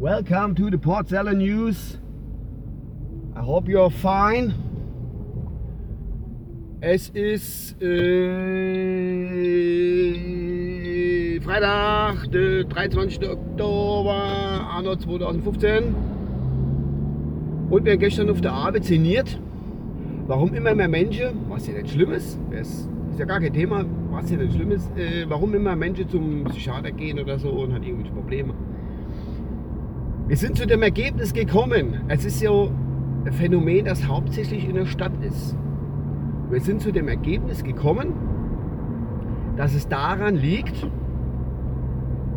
Welcome to the Port Seller News. I hope you're fine. Es ist äh, Freitag, der 23. Oktober, Anno 2015. Und wir haben gestern auf der Arbeit sinniert. Warum immer mehr Menschen, was ja nicht schlimm ist, ist ja gar kein Thema, was ja nicht schlimm ist, äh, warum immer Menschen zum Psychiater gehen oder so und haben irgendwelche Probleme. Wir sind zu dem Ergebnis gekommen, es ist ja ein Phänomen, das hauptsächlich in der Stadt ist. Wir sind zu dem Ergebnis gekommen, dass es daran liegt,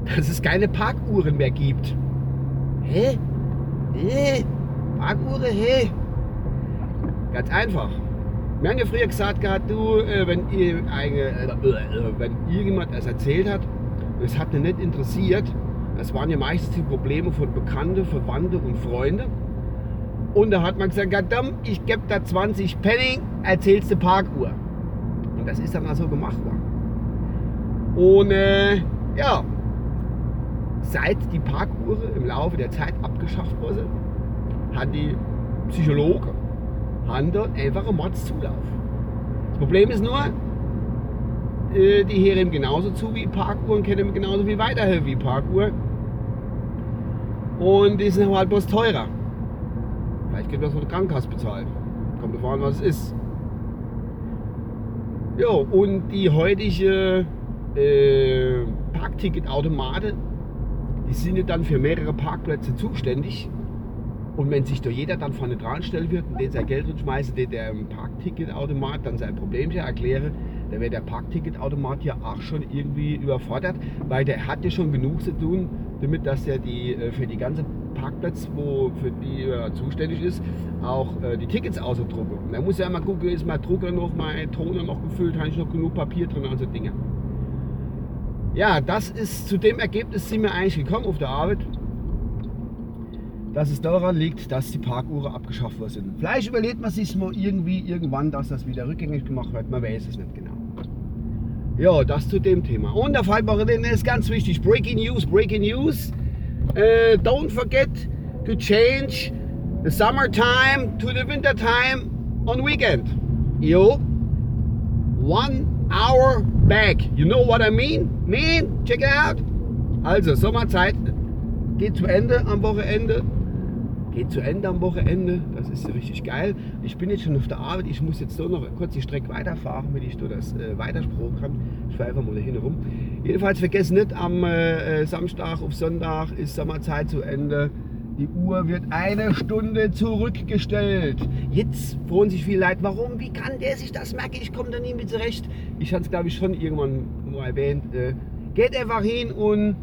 dass es keine Parkuhren mehr gibt. Hä? Hä? Parkuhren? Hä? Ganz einfach. Wir haben ja früher gesagt gehabt, du, äh, wenn, ihr eine, äh, äh, wenn irgendjemand das erzählt hat, das hat mich nicht interessiert, das waren ja meistens die Probleme von Bekannten, Verwandten und Freunden. Und da hat man gesagt, verdammt, ich gebe da 20 Penny, erzählst du Parkuhr. Und das ist dann mal so gemacht worden. Und äh, ja, seit die Parkuhren im Laufe der Zeit abgeschafft wurden, hat die Psychologen haben dort einfach einen Mordszulauf. Das Problem ist nur, äh, die hören genauso zu wie Parkuhren, kennen genauso viel weiter wie Parkuhr. Und die sind halt bloß teurer. Vielleicht gibt das von der Krankenkasse bezahlt. Kommt davon an, was es ist. Ja, und die heutige äh, Parkticketautomate, die sind ja dann für mehrere Parkplätze zuständig. Und wenn sich da jeder dann vorne dran stellen wird und den sein Geld schmeißt, den der im Parkticketautomat dann sein Problemchen erkläre, dann wäre der Parkticketautomat ja auch schon irgendwie überfordert, weil der hat ja schon genug zu tun, damit dass er die äh, für die ganze Parkplätze, wo für die er zuständig ist, auch äh, die Tickets ausdrucken. Und er muss ja immer gucken, ist mein Drucker noch, mein Toner noch gefüllt, habe ich noch genug Papier drin, also Dinge. Ja, das ist zu dem Ergebnis sind wir eigentlich gekommen auf der Arbeit dass es daran liegt, dass die Parkuhren abgeschafft worden sind. Vielleicht überlegt man sich mal irgendwie irgendwann, dass das wieder rückgängig gemacht wird. Man weiß es nicht genau. Ja, das zu dem Thema. Und der Fallbarriere ist ganz wichtig. Breaking News, Breaking News. Uh, don't forget to change the summertime to the wintertime on weekend. Yo, one hour back. You know what I mean? Man, check it out. Also, Sommerzeit geht zu Ende am Wochenende geht zu Ende am Wochenende. Das ist richtig geil. Ich bin jetzt schon auf der Arbeit. Ich muss jetzt so noch kurz die Strecke weiterfahren, wenn ich nur das äh, weitersprochen kann. Ich fahre einfach mal dahin rum. Jedenfalls vergessen nicht, am äh, Samstag auf Sonntag ist Sommerzeit zu Ende. Die Uhr wird eine Stunde zurückgestellt. Jetzt freuen sich viele Leute, warum? Wie kann der sich das merken? Ich komme da nie mit zurecht. Ich hatte es, glaube ich, schon irgendwann mal erwähnt. Äh, geht einfach hin und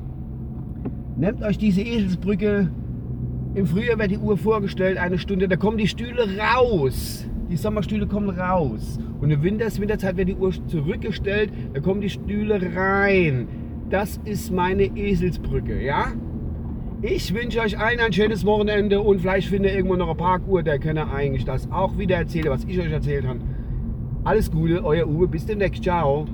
nehmt euch diese Eselsbrücke im Frühjahr wird die Uhr vorgestellt, eine Stunde, da kommen die Stühle raus. Die Sommerstühle kommen raus. Und im Winter, Winterzeit wird die Uhr zurückgestellt, da kommen die Stühle rein. Das ist meine Eselsbrücke, ja? Ich wünsche euch allen ein schönes Wochenende und vielleicht findet ihr irgendwo noch eine Parkuhr, der kann eigentlich das auch wieder erzählen, was ich euch erzählt habe. Alles Gute, euer Uwe, bis demnächst, ciao.